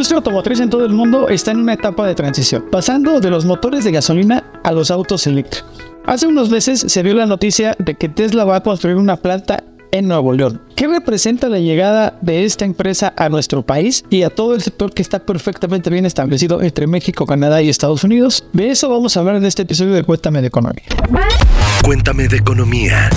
industria automotriz en todo el mundo está en una etapa de transición, pasando de los motores de gasolina a los autos eléctricos. Hace unos meses se dio la noticia de que Tesla va a construir una planta en Nuevo León. ¿Qué representa la llegada de esta empresa a nuestro país y a todo el sector que está perfectamente bien establecido entre México, Canadá y Estados Unidos? De eso vamos a hablar en este episodio de Cuéntame de Economía. Cuéntame de economía.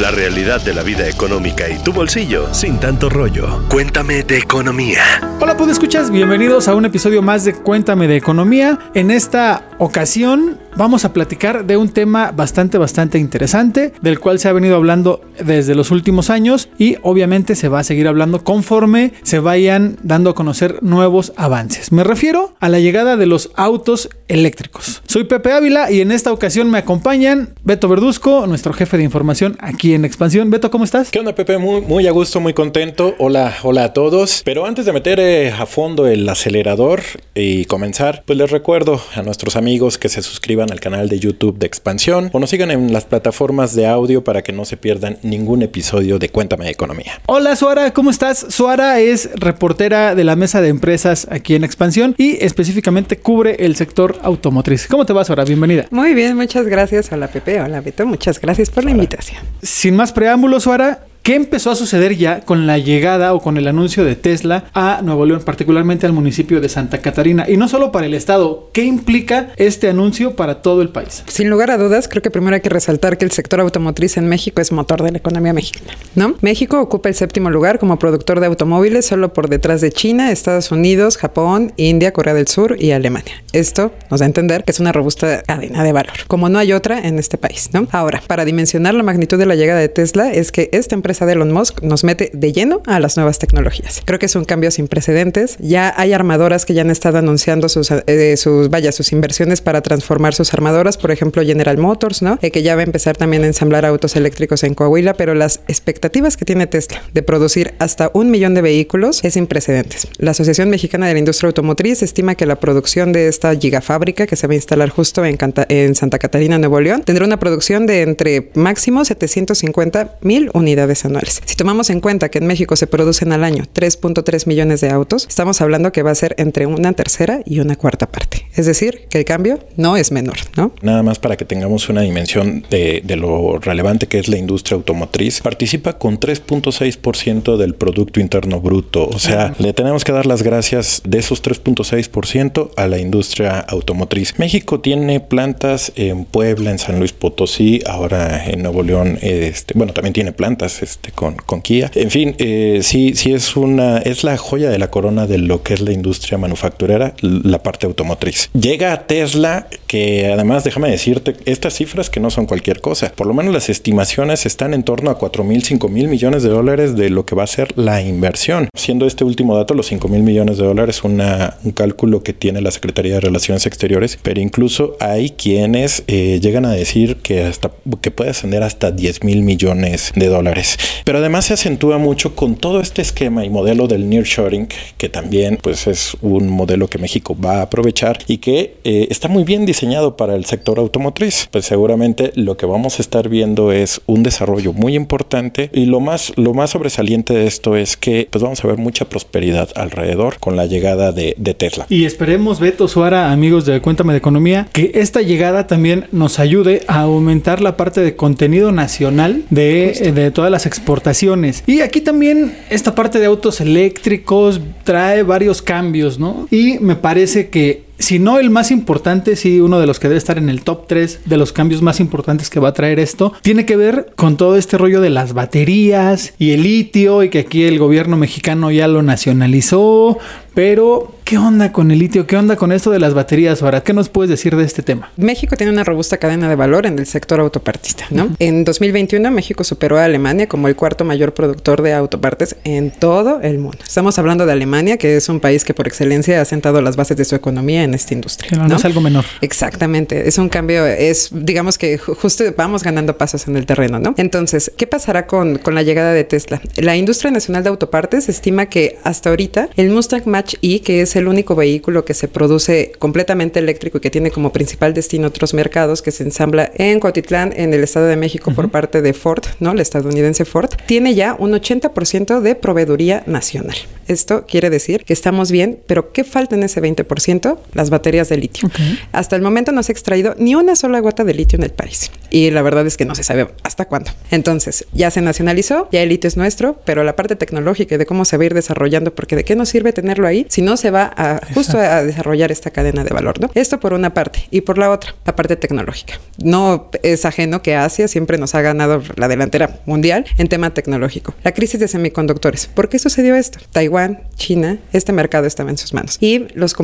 La realidad de la vida económica y tu bolsillo sin tanto rollo. Cuéntame de economía. Hola, ¿puedo escuchas? Bienvenidos a un episodio más de Cuéntame de Economía. En esta ocasión vamos a platicar de un tema bastante, bastante interesante, del cual se ha venido hablando desde los últimos años y obviamente se va a seguir hablando conforme se vayan dando a conocer nuevos avances. Me refiero a la llegada de los autos eléctricos. Soy Pepe Ávila y en esta ocasión me acompañan Beto Verduzco, nuestro jefe de información aquí en Expansión. Beto, ¿cómo estás? ¿Qué onda, Pepe? Muy, muy a gusto, muy contento. Hola, hola a todos. Pero antes de meter eh, a fondo el acelerador y comenzar, pues les recuerdo a nuestros amigos que se suscriban al canal de YouTube de Expansión o nos sigan en las plataformas de audio para que no se pierdan ningún episodio de Cuéntame de Economía. Hola, Suara, ¿cómo estás? Suara es reportera de la mesa de empresas aquí en Expansión y específicamente cubre el sector automotriz. ¿Cómo te va, Suara? Bienvenida. Muy bien, muchas gracias. Hola, Pepe. Hola, Beto. Muchas gracias por la invitación. Sin más preámbulos, Suara, ¿Qué empezó a suceder ya con la llegada o con el anuncio de Tesla a Nuevo León, particularmente al municipio de Santa Catarina? Y no solo para el estado, ¿qué implica este anuncio para todo el país? Sin lugar a dudas, creo que primero hay que resaltar que el sector automotriz en México es motor de la economía mexicana, ¿no? México ocupa el séptimo lugar como productor de automóviles solo por detrás de China, Estados Unidos, Japón, India, Corea del Sur y Alemania. Esto nos da a entender que es una robusta cadena de valor, como no hay otra en este país, ¿no? Ahora, para dimensionar la magnitud de la llegada de Tesla es que esta empresa de Elon Musk nos mete de lleno a las nuevas tecnologías. Creo que es un cambio sin precedentes. Ya hay armadoras que ya han estado anunciando sus, eh, sus vaya, sus inversiones para transformar sus armadoras, por ejemplo General Motors, ¿no? Eh, que ya va a empezar también a ensamblar autos eléctricos en Coahuila, pero las expectativas que tiene Tesla de producir hasta un millón de vehículos es sin precedentes. La Asociación Mexicana de la Industria Automotriz estima que la producción de esta gigafábrica que se va a instalar justo en, en Santa Catarina, Nuevo León, tendrá una producción de entre máximo 750 mil unidades anuales. Si tomamos en cuenta que en México se producen al año 3.3 millones de autos, estamos hablando que va a ser entre una tercera y una cuarta parte. Es decir, que el cambio no es menor, ¿no? Nada más para que tengamos una dimensión de, de lo relevante que es la industria automotriz, participa con 3.6% del Producto Interno Bruto. O sea, le tenemos que dar las gracias de esos 3.6% a la industria automotriz. México tiene plantas en Puebla, en San Luis Potosí, ahora en Nuevo León, este, bueno, también tiene plantas este, con, con Kia. En fin, eh, sí, sí es una, es la joya de la corona de lo que es la industria manufacturera, la parte automotriz. Llega a Tesla, que además, déjame decirte, estas cifras que no son cualquier cosa. Por lo menos las estimaciones están en torno a 4 mil, 5 mil millones de dólares de lo que va a ser la inversión. Siendo este último dato, los 5 mil millones de dólares, una, un cálculo que tiene la Secretaría de Relaciones Exteriores, pero incluso hay quienes eh, llegan a decir que hasta que puede ascender hasta 10 mil millones de dólares. Pero además se acentúa mucho con todo este esquema y modelo del nearshoring, que también pues es un modelo que México va a aprovechar y que eh, está muy bien diseñado para el sector automotriz. Pues seguramente lo que vamos a estar viendo es un desarrollo muy importante y lo más lo más sobresaliente de esto es que pues vamos a ver mucha prosperidad alrededor con la llegada de, de Tesla. Y esperemos, Beto Suara, amigos de Cuéntame de Economía, que esta llegada también nos ayude a aumentar la parte de contenido nacional de, eh, de todas las exportaciones. Y aquí también esta parte de autos eléctricos trae varios cambios, ¿no? Y me parece que si no el más importante, sí uno de los que debe estar en el top 3 de los cambios más importantes que va a traer esto, tiene que ver con todo este rollo de las baterías y el litio y que aquí el gobierno mexicano ya lo nacionalizó. Pero, ¿qué onda con el litio? ¿Qué onda con esto de las baterías ahora? ¿Qué nos puedes decir de este tema? México tiene una robusta cadena de valor en el sector autopartista, ¿no? En 2021 México superó a Alemania como el cuarto mayor productor de autopartes en todo el mundo. Estamos hablando de Alemania, que es un país que por excelencia ha sentado las bases de su economía en esta industria. no, no es algo menor. Exactamente, es un cambio, es digamos que justo vamos ganando pasos en el terreno, ¿no? Entonces, ¿qué pasará con, con la llegada de Tesla? La industria nacional de autopartes estima que hasta ahorita el Mustang Match E, que es el único vehículo que se produce completamente eléctrico y que tiene como principal destino otros mercados, que se ensambla en Cotitlán, en el Estado de México, por parte de Ford, ¿no? La estadounidense Ford, tiene ya un 80% de proveeduría nacional. Esto quiere decir que estamos bien, pero ¿qué falta en ese 20%? Las baterías de litio. Hasta el momento no se ha extraído ni una sola gota de litio en el país. Y la verdad es que no se sabe hasta cuándo. Entonces, ya se nacionalizó, ya el litio es nuestro, pero la parte tecnológica y de cómo se va a ir desarrollando, porque de qué nos sirve tenerlo ahí si no se va a justo a desarrollar esta cadena de valor, ¿no? Esto por una parte. Y por la otra, la parte tecnológica. No es ajeno que Asia siempre nos ha ganado la delantera mundial en tema tecnológico. La crisis de semiconductores. ¿Por qué sucedió esto? Taiwán China, este mercado estaba en sus manos. Y los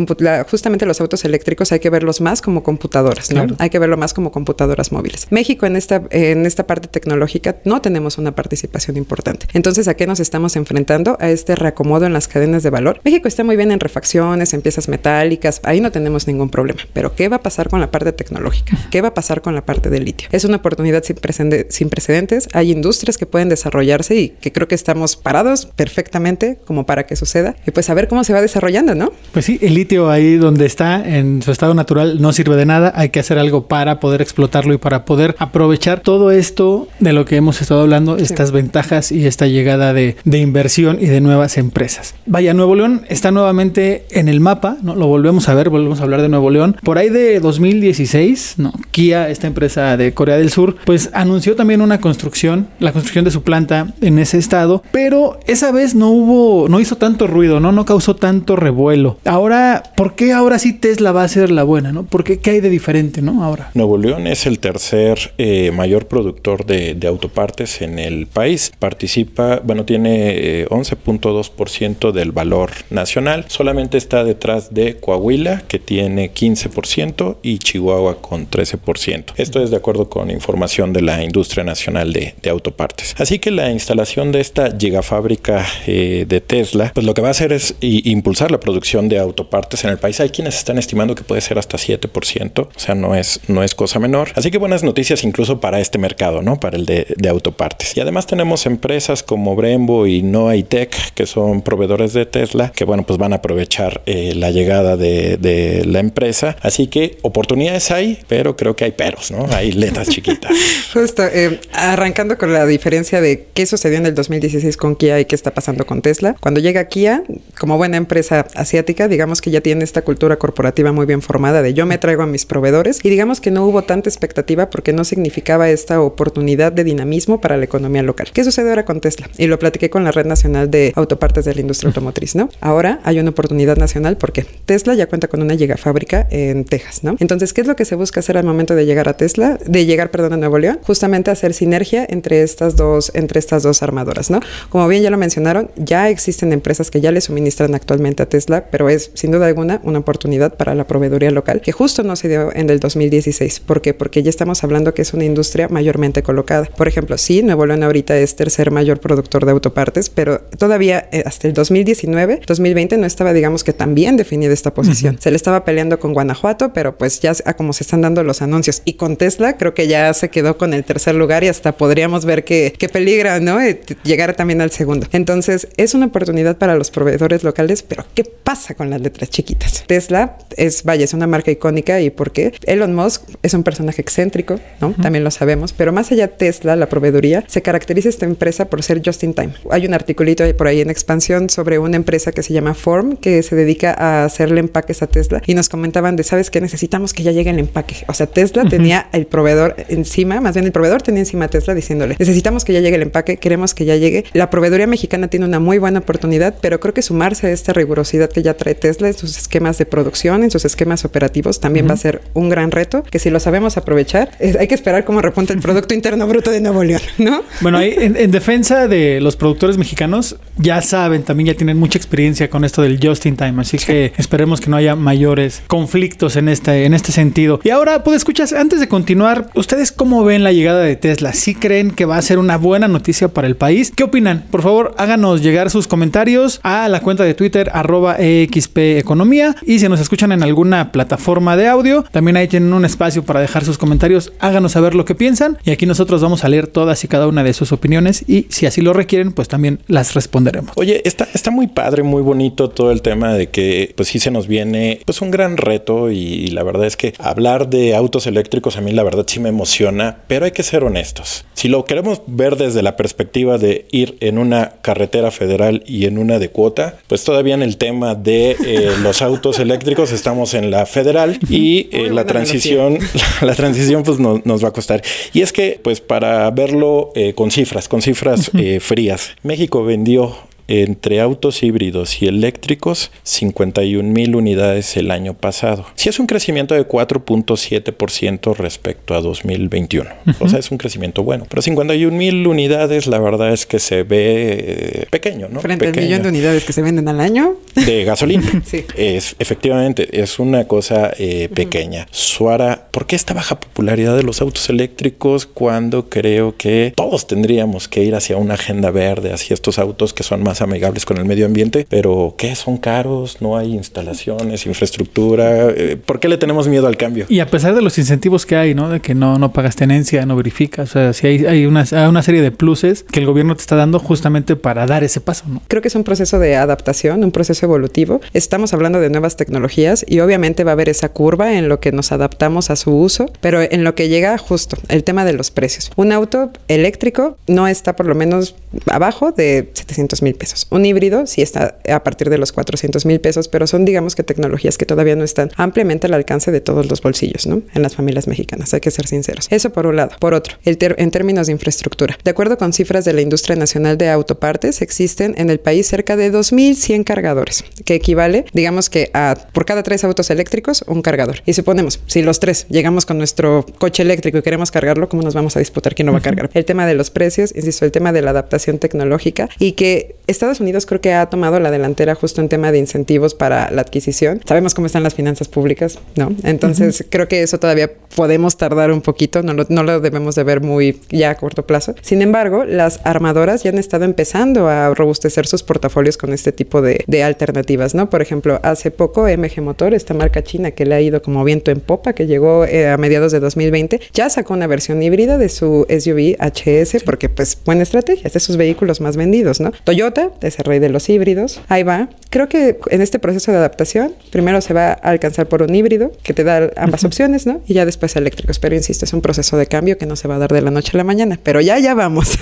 justamente los autos eléctricos hay que verlos más como computadoras, ¿no? Hay que verlo más como computadoras móviles. México en esta, en esta parte tecnológica no tenemos una participación importante. Entonces, ¿a qué nos estamos enfrentando? A este reacomodo en las cadenas de valor. México está muy bien en refacciones, en piezas metálicas, ahí no tenemos ningún problema. Pero ¿qué va a pasar con la parte tecnológica? ¿Qué va a pasar con la parte del litio? Es una oportunidad sin, sin precedentes. Hay industrias que pueden desarrollarse y que creo que estamos parados perfectamente como para que suceda y pues a ver cómo se va desarrollando, ¿no? Pues sí, el litio ahí donde está en su estado natural no sirve de nada, hay que hacer algo para poder explotarlo y para poder aprovechar todo esto de lo que hemos estado hablando, estas ventajas y esta llegada de, de, inversión y de nuevas empresas. Vaya, Nuevo León está nuevamente en el mapa, ¿no? Lo volvemos a ver, volvemos a hablar de Nuevo León. Por ahí de 2016, ¿no? Kia, esta empresa de Corea del Sur, pues anunció también una construcción, la construcción de su planta en ese estado, pero esa vez no hubo, no hizo tanto ruido, ¿no? No causó tanto revuelo. Ahora, ¿por qué ahora sí Tesla va a ser la buena, ¿no? ¿Por qué, hay de diferente, ¿no? Ahora. Nuevo León es el tercer eh, mayor productor de, de, autopartes en el país. Participa, bueno, tiene eh, 11.2% del valor nacional. Solamente está detrás de Coahuila, que tiene 15%, y Chihuahua con 13%. Esto es de acuerdo con información de la industria nacional de, autopartes. Así que la instalación de esta gigafábrica eh, de Tesla, pues lo que va a hacer es impulsar la producción de autopartes en el país. Hay quienes están estimando que puede ser hasta 7%, o sea, no es, no es cosa menor. Así que buenas noticias incluso para este mercado, ¿no? Para el de, autopartes. Y además tenemos empresas como Brembo y Noaitec, que son proveedores de Tesla, que bueno, pues van a aprovechar eh, la llegada de, la empresa. Así que oportunidades hay, pero creo que hay peros, ¿no? Hay letras chiquitas. Justo, eh, arrancando con la diferencia de qué sucedió en el 2016 con Kia y qué está pasando con Tesla. Cuando llega Kia, como buena empresa asiática, digamos que ya tiene esta cultura corporativa muy bien formada de yo me traigo a mis proveedores y digamos que no hubo tanta expectativa porque no significaba esta oportunidad de dinamismo para la economía local. ¿Qué sucede ahora con Tesla? Y lo platiqué con la Red Nacional de Autopartes de la Industria Automotriz, ¿no? Ahora hay una oportunidad nacional porque Tesla ya cuenta con una gigafábrica en Texas, ¿no? Entonces, ¿qué es lo que se busca hacer al momento de llegar a Tesla? De llegar, perdón, a Nuevo León, justamente hacer sinergia entre estas dos, entre estas dos armadoras, ¿no? Como bien ya lo mencionaron, ya existen empresas que ya le suministran actualmente a Tesla, pero es sin duda alguna una oportunidad para la proveeduría local que justo no se dio en el 2016. ¿Por qué? Porque ya estamos hablando que es una industria mayormente colocada. Por ejemplo, sí, Nuevo León ahorita es tercer mayor productor de autopartes, pero todavía eh, hasta el 2019, 2020 no estaba, digamos que tan bien definida esta posición. Uh -huh. Se le estaba peleando con Guanajuato, pero pues ya a como se están dando los anuncios y con Tesla creo que ya se quedó con el tercer lugar y hasta podríamos ver que, que peligra, ¿no? Eh, llegar también al segundo. Entonces, es una oportunidad para los proveedores locales, pero ¿qué pasa con las letras chiquitas? Tesla es, vaya, es una marca icónica y ¿por qué? Elon Musk es un personaje excéntrico, ¿no? Uh -huh. También lo sabemos, pero más allá Tesla, la proveeduría, se caracteriza esta empresa por ser just in time. Hay un articulito por ahí en expansión sobre una empresa que se llama Form, que se dedica a hacerle empaques a Tesla y nos comentaban de, ¿sabes qué? Necesitamos que ya llegue el empaque. O sea, Tesla uh -huh. tenía el proveedor encima, más bien el proveedor tenía encima a Tesla diciéndole, necesitamos que ya llegue el empaque, queremos que ya llegue. La proveeduría mexicana tiene una muy buena oportunidad, pero creo que sumarse a esta rigurosidad que ya trae Tesla en sus esquemas de producción, en sus esquemas operativos, también uh -huh. va a ser un gran reto, que si lo sabemos aprovechar, es, hay que esperar cómo repunta el Producto Interno Bruto de Nuevo León, ¿no? Bueno, ahí en, en, defensa de los productores mexicanos, ya saben, también ya tienen mucha experiencia con con esto del just in time. Así que esperemos que no haya mayores conflictos en este, en este sentido. Y ahora, pues escuchas, antes de continuar, ¿ustedes cómo ven la llegada de Tesla? ¿Sí creen que va a ser una buena noticia para el país? ¿Qué opinan? Por favor, háganos llegar sus comentarios a la cuenta de Twitter arroba EXP Economía. Y si nos escuchan en alguna plataforma de audio, también ahí tienen un espacio para dejar sus comentarios. Háganos saber lo que piensan. Y aquí nosotros vamos a leer todas y cada una de sus opiniones. Y si así lo requieren, pues también las responderemos. Oye, está, está muy padre, muy bonito todo el tema de que pues sí se nos viene pues un gran reto y, la verdad es que hablar de autos eléctricos a mí la verdad sí me emociona, pero hay que ser honestos. Si lo queremos ver desde la perspectiva de ir en una carretera federal y en una de cuota, pues todavía en el tema de eh, los autos eléctricos estamos en la federal y eh, la transición, la, transición pues no, nos va a costar. Y es que pues para verlo eh, con cifras, con cifras frías, México vendió entre autos híbridos y eléctricos 51 mil unidades el año pasado. Sí es un crecimiento de 4.7% respecto a 2021. O sea, es un crecimiento bueno. Pero 51 mil unidades, la verdad es que se ve eh, pequeño, ¿no? Frente al millón de unidades que se venden al año. De gasolina. sí. Es, efectivamente, es una cosa eh, pequeña. Suara, ¿por qué esta baja popularidad de los autos eléctricos cuando creo que todos tendríamos que ir hacia una agenda verde, hacia estos autos que son más amigables con el medio ambiente, pero ¿qué? Son caros, no hay instalaciones, infraestructura. Eh, ¿Por qué le tenemos miedo al cambio? Y a pesar de los incentivos que hay, ¿no? De que no, no pagas tenencia, no verificas, o sea, si hay, hay una, una serie de pluses que el gobierno te está dando justamente para dar ese paso, ¿no? Creo que es un proceso de adaptación, un proceso evolutivo. Estamos hablando de nuevas tecnologías y obviamente va a haber esa curva en lo que nos adaptamos a su uso, pero en lo que llega justo el tema de los precios. Un auto eléctrico no está por lo menos abajo de 700 mil pesos un híbrido sí está a partir de los 400 mil pesos, pero son digamos que tecnologías que todavía no están ampliamente al alcance de todos los bolsillos, ¿no? En las familias mexicanas, hay que ser sinceros. Eso por un lado. Por otro, el en términos de infraestructura. De acuerdo con cifras de la Industria Nacional de Autopartes, existen en el país cerca de 2.100 cargadores, que equivale, digamos que a por cada tres autos eléctricos, un cargador. Y suponemos, si los tres llegamos con nuestro coche eléctrico y queremos cargarlo, ¿cómo nos vamos a disputar quién lo va a cargar? El tema de los precios, insisto, el tema de la adaptación tecnológica y que Estados Unidos creo que ha tomado la delantera justo en tema de incentivos para la adquisición. Sabemos cómo están las finanzas públicas, ¿no? Entonces creo que eso todavía podemos tardar un poquito, no lo, no lo debemos de ver muy ya a corto plazo. Sin embargo, las armadoras ya han estado empezando a robustecer sus portafolios con este tipo de, de alternativas, ¿no? Por ejemplo, hace poco MG Motor, esta marca china que le ha ido como viento en popa, que llegó eh, a mediados de 2020, ya sacó una versión híbrida de su SUV HS porque pues buena estrategia, es de sus vehículos más vendidos, ¿no? Toyota el rey de los híbridos. Ahí va. Creo que en este proceso de adaptación, primero se va a alcanzar por un híbrido que te da ambas opciones, ¿no? Y ya después eléctricos. Pero insisto, es un proceso de cambio que no se va a dar de la noche a la mañana. Pero ya, ya vamos.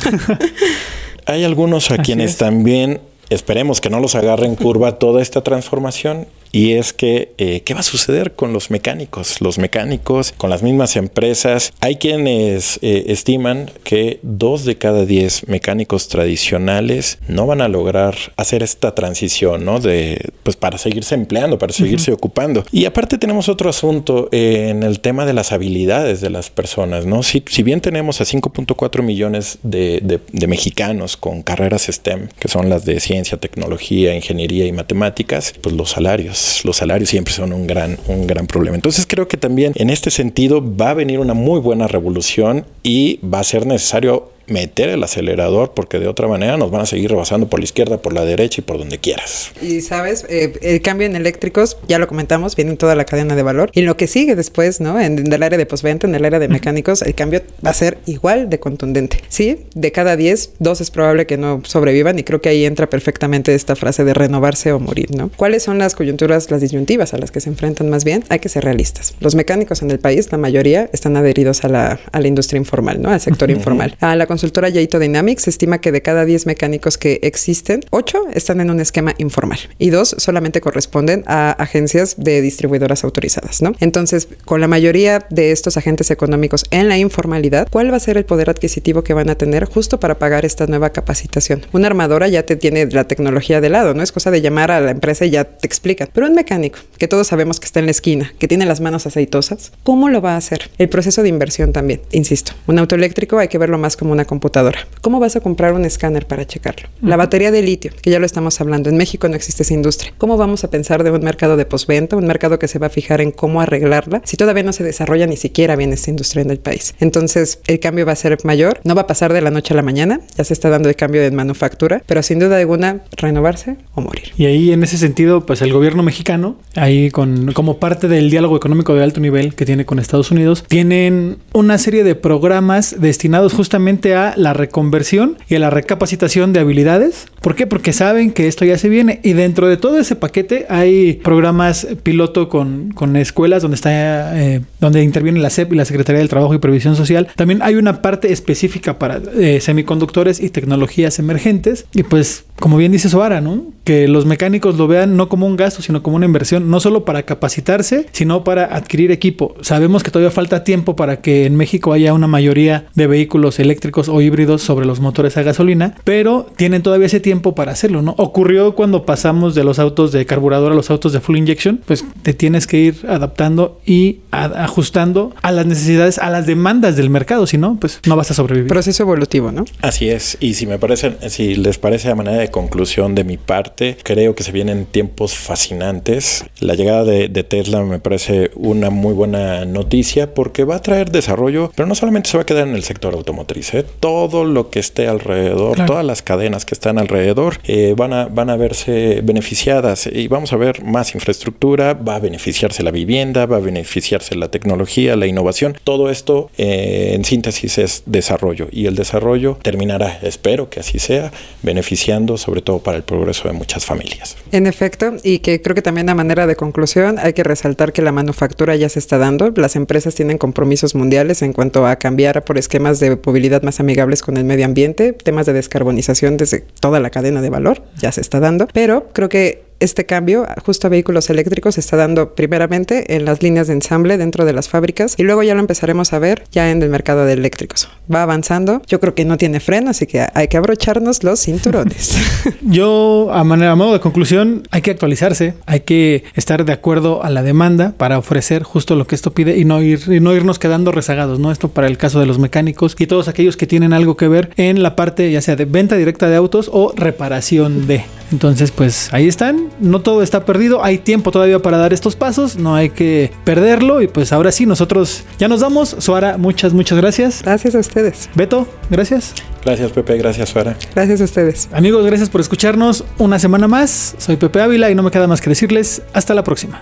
Hay algunos a quienes también esperemos que no los agarre en curva toda esta transformación y es que, eh, ¿qué va a suceder con los mecánicos? Los mecánicos, con las mismas empresas. Hay quienes eh, estiman que dos de cada diez mecánicos tradicionales no van a lograr hacer esta transición, ¿no? De, pues para seguirse empleando, para seguirse ocupando. Y aparte tenemos otro asunto en el tema de las habilidades de las personas, ¿no? Si, si bien tenemos a 5.4 millones de, de, de mexicanos con carreras STEM, que son las de ciencia, tecnología, ingeniería y matemáticas, pues los salarios los salarios siempre son un gran, un gran problema. Entonces creo que también en este sentido va a venir una muy buena revolución y va a ser necesario meter el acelerador porque de otra manera nos van a seguir rebasando por la izquierda, por la derecha y por donde quieras. Y sabes, eh, el cambio en eléctricos, ya lo comentamos, viene en toda la cadena de valor y lo que sigue después, ¿no? En, el área de postventa, en el área de mecánicos, el cambio va a ser igual de contundente. Sí, de cada 10, dos es probable que no sobrevivan y creo que ahí entra perfectamente esta frase de renovarse o morir, ¿no? ¿Cuáles son las coyunturas, las disyuntivas a las que se enfrentan más bien? Hay que ser realistas. Los mecánicos en el país, la mayoría, están adheridos a la, a la industria informal, ¿no? Al sector informal. A la consultora Yaito Dynamics estima que de cada 10 mecánicos que existen, 8 están en un esquema informal y 2 solamente corresponden a agencias de distribuidoras autorizadas, ¿no? Entonces, con la mayoría de estos agentes económicos en la informalidad, ¿cuál va a ser el poder adquisitivo que van a tener justo para pagar esta nueva capacitación? Una armadora ya te tiene la tecnología de lado, no es cosa de llamar a la empresa y ya te explican. Pero un mecánico, que todos sabemos que está en la esquina, que tiene las manos aceitosas, ¿cómo lo va a hacer? El proceso de inversión también, insisto. Un auto eléctrico hay que verlo más como una una computadora. ¿Cómo vas a comprar un escáner para checarlo? La batería de litio, que ya lo estamos hablando. En México no existe esa industria. ¿Cómo vamos a pensar de un mercado de postventa, un mercado que se va a fijar en cómo arreglarla, si todavía no se desarrolla ni siquiera bien esta industria en el país? Entonces, el cambio va a ser mayor. No va a pasar de la noche a la mañana. Ya se está dando el cambio en manufactura, pero sin duda alguna, renovarse o morir. Y ahí, en ese sentido, pues el gobierno mexicano, ahí con como parte del diálogo económico de alto nivel que tiene con Estados Unidos, tienen una serie de programas destinados justamente la reconversión y la recapacitación de habilidades. ¿Por qué? Porque saben que esto ya se viene y dentro de todo ese paquete hay programas piloto con, con escuelas donde está eh, donde interviene la SEP y la Secretaría del Trabajo y Previsión Social. También hay una parte específica para eh, semiconductores y tecnologías emergentes y pues como bien dice Soara, ¿no? Que los mecánicos lo vean no como un gasto, sino como una inversión, no solo para capacitarse, sino para adquirir equipo. Sabemos que todavía falta tiempo para que en México haya una mayoría de vehículos eléctricos o híbridos sobre los motores a gasolina, pero tienen todavía ese tiempo para hacerlo, ¿no? Ocurrió cuando pasamos de los autos de carburador a los autos de full injection, pues te tienes que ir adaptando y ajustando a las necesidades, a las demandas del mercado, si no, pues no vas a sobrevivir. Proceso evolutivo, ¿no? Así es, y si me parece, si les parece a manera de conclusión de mi parte, creo que se vienen tiempos fascinantes. La llegada de, de Tesla me parece una muy buena noticia porque va a traer desarrollo, pero no solamente se va a quedar en el sector automotriz, ¿eh? todo lo que esté alrededor, Claro. todas las cadenas que están alrededor eh, van, a, van a verse beneficiadas y vamos a ver más infraestructura, va a beneficiarse la vivienda, va a beneficiarse la tecnología, la innovación. Todo esto eh, en síntesis es desarrollo y el desarrollo terminará, espero que así sea, beneficiando sobre todo para el progreso de muchas familias. En efecto, y que creo que también a manera de conclusión hay que resaltar que la manufactura ya se está dando. Las empresas tienen compromisos mundiales en cuanto a cambiar por esquemas de movilidad más amigables con el medio ambiente, temas de descarbonización desde toda la cadena de valor, ya se está dando. Pero creo que este cambio justo a vehículos eléctricos se está dando primeramente en las líneas de ensamble dentro de las fábricas y luego ya lo empezaremos a ver ya en el mercado de eléctricos. Va avanzando, yo creo que no tiene freno, así que hay que abrocharnos los cinturones. Yo, a manera a modo de conclusión, hay que actualizarse, hay que estar de acuerdo a la demanda para ofrecer justo lo que esto pide y no ir y no irnos quedando rezagados, ¿no? Esto para el caso de los mecánicos y todos aquellos que tienen algo que ver en la parte ya sea de venta directa de autos o reparación de. Entonces, pues ahí están, no todo está perdido, hay tiempo todavía para dar estos pasos, no hay que perderlo y pues ahora sí nosotros ya nos vamos. Suara, muchas muchas gracias. Gracias a ustedes. Beto, gracias. Gracias Pepe, gracias Suara. Gracias a ustedes. Amigos, gracias por escucharnos una semana más. Soy Pepe Ávila y no me queda más que decirles hasta la próxima.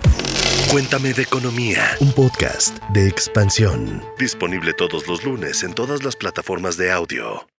Cuéntame de economía, un podcast de expansión. Disponible todos los lunes en todas las plataformas de audio.